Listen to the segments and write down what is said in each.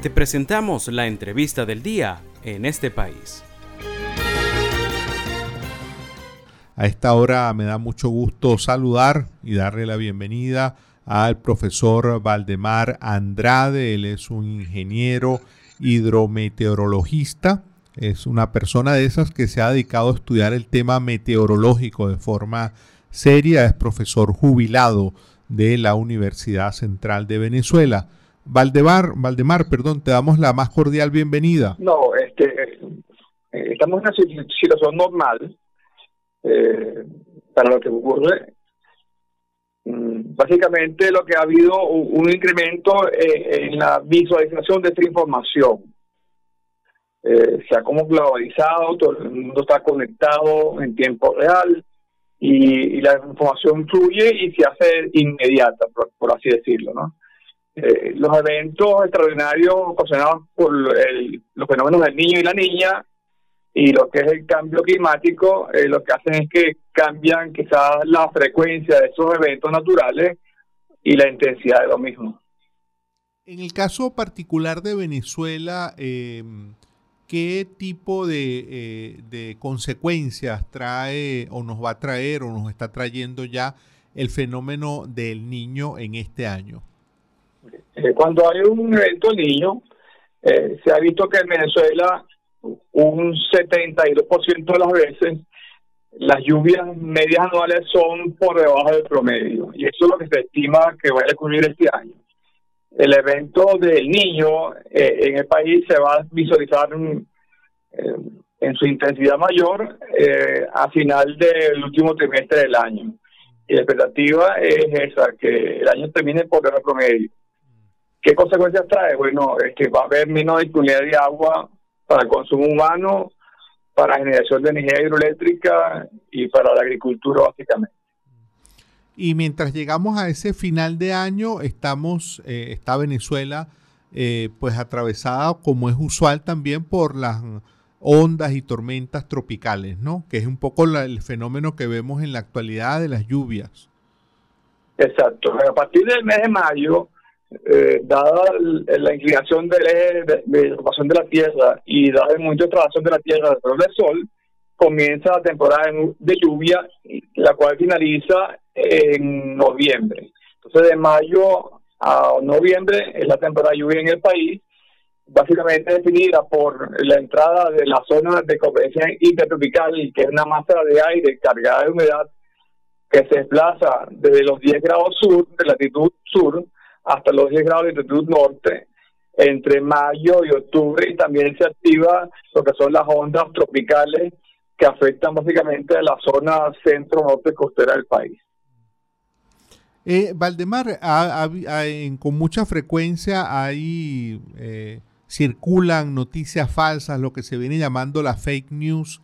Te presentamos la entrevista del día en este país. A esta hora me da mucho gusto saludar y darle la bienvenida al profesor Valdemar Andrade. Él es un ingeniero hidrometeorologista. Es una persona de esas que se ha dedicado a estudiar el tema meteorológico de forma seria. Es profesor jubilado de la Universidad Central de Venezuela. Valdemar, Valdemar, perdón, te damos la más cordial bienvenida. No, este, eh, estamos en una situación normal eh, para lo que ocurre. Mm, básicamente lo que ha habido un, incremento eh, en la visualización de esta información. se ha globalizado, todo el mundo está conectado en tiempo real y, la información fluye y se hace inmediata, por, así decirlo, ¿no? Eh, los eventos extraordinarios ocasionados por los fenómenos del niño y la niña y lo que es el cambio climático, eh, lo que hacen es que cambian quizás la frecuencia de esos eventos naturales y la intensidad de lo mismo. En el caso particular de Venezuela, eh, ¿qué tipo de, de, consecuencias trae o nos va a traer o nos está trayendo ya el fenómeno del niño en este año? Eh, cuando hay un evento niño, eh, se ha visto que en Venezuela un 72% de las veces las lluvias medias anuales son por debajo del promedio y eso es lo que se estima que va a ocurrir este año. El evento del niño eh, en el país se va a visualizar en, en su intensidad mayor a final del último trimestre del año. Y la expectativa es esa, que el año termine por debajo del promedio. ¿Qué consecuencias trae? Bueno, es que va a haber menos disponibilidad de agua para el consumo humano, para la generación de energía hidroeléctrica y para la agricultura básicamente. Y mientras llegamos a ese final de año, estamos, eh, está Venezuela eh, pues atravesada como es usual también por las ondas y tormentas tropicales, ¿no? Que es un poco el fenómeno que vemos en la actualidad de las lluvias. Exacto. A partir del mes de mayo, eh, dada la inclinación del eje de, de, rotación de la Tierra y dada el movimiento de traslación de la Tierra alrededor del Sol, comienza la temporada de lluvia, la cual finaliza en noviembre. Entonces, de mayo a noviembre es la temporada de lluvia en el país, básicamente definida por la entrada de la zona de convergencia intertropical, que es una masa de aire cargada de humedad que se desplaza desde los 10 grados sur, de latitud sur, hasta los 10 grados de latitud norte entre mayo y octubre y también se activa lo que son las ondas tropicales que afectan básicamente a la zona centro-norte costera del país. Eh, Valdemar, con mucha frecuencia hay eh, circulan noticias falsas, lo que se viene llamando la fake news,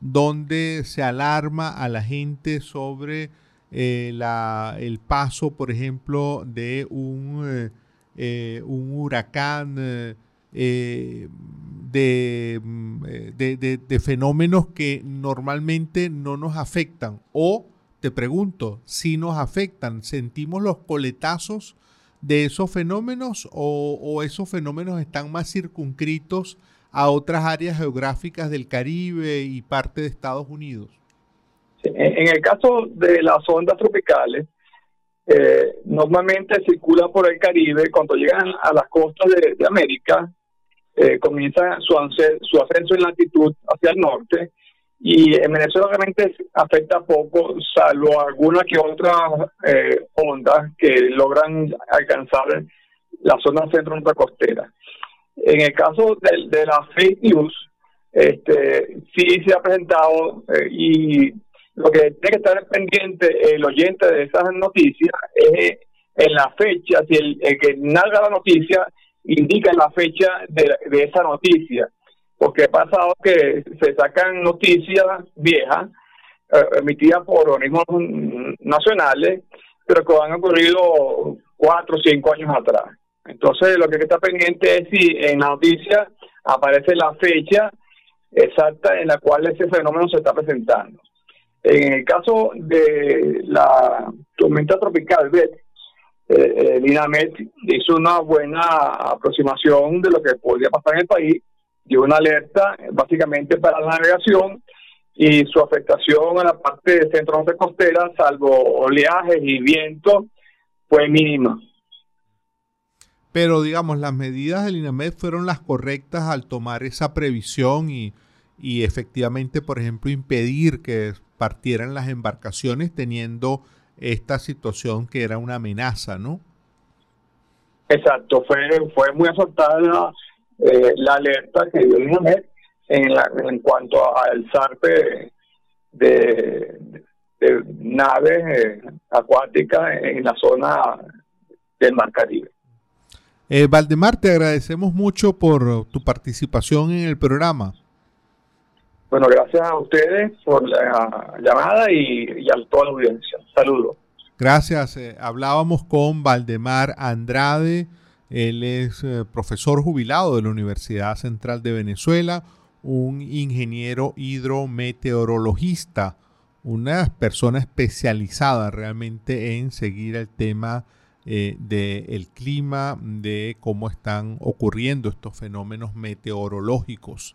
donde se alarma a la gente sobre eh, el paso, por ejemplo, de un, eh, eh, huracán, de, de, de, fenómenos que normalmente no nos afectan. O, te pregunto, si nos afectan, ¿sentimos los coletazos de esos fenómenos o, o esos fenómenos están más circunscritos a otras áreas geográficas del Caribe y parte de Estados Unidos? En el caso de las ondas tropicales, eh, normalmente circulan por el Caribe, cuando llegan a las costas de, América, eh, comienza su, ascenso en latitud hacia el norte, y en Venezuela realmente afecta poco, salvo algunas que otras eh, ondas que logran alcanzar la zona centro-norte costera. En el caso de, de las fake news, este, sí se ha presentado y lo que tiene que estar pendiente el oyente de esas noticias es en la fecha, si el, que nalga la noticia indica la fecha de, esa noticia. Porque ha pasado que se sacan noticias viejas, eh, emitidas por organismos nacionales, pero que han ocurrido cuatro o cinco años atrás. Entonces, lo que está pendiente es si en la noticia aparece la fecha exacta en la cual ese fenómeno se está presentando. En el caso de la tormenta tropical Bet, eh, el INAMET hizo una buena aproximación de lo que podría pasar en el país, dio una alerta básicamente para la navegación y su afectación a la parte de centro norte costera, salvo oleajes y viento, fue mínima. Pero digamos, las medidas del INAMED fueron las correctas al tomar esa previsión y, y efectivamente, por ejemplo, impedir que partieran las embarcaciones teniendo esta situación que era una amenaza, ¿no? Exacto, fue, fue muy acertada eh, la alerta que dio el INAMED en, en cuanto al zarpe de, naves eh, acuáticas en la zona del Mar Caribe. Eh, Valdemar, te agradecemos mucho por tu participación en el programa. Bueno, gracias a ustedes por la llamada y, a toda la audiencia. Saludos. Gracias. Eh, hablábamos con Valdemar Andrade. Él es eh, profesor jubilado de la Universidad Central de Venezuela, un ingeniero hidrometeorologista, una persona especializada realmente en seguir el tema eh, del clima, de cómo están ocurriendo estos fenómenos meteorológicos.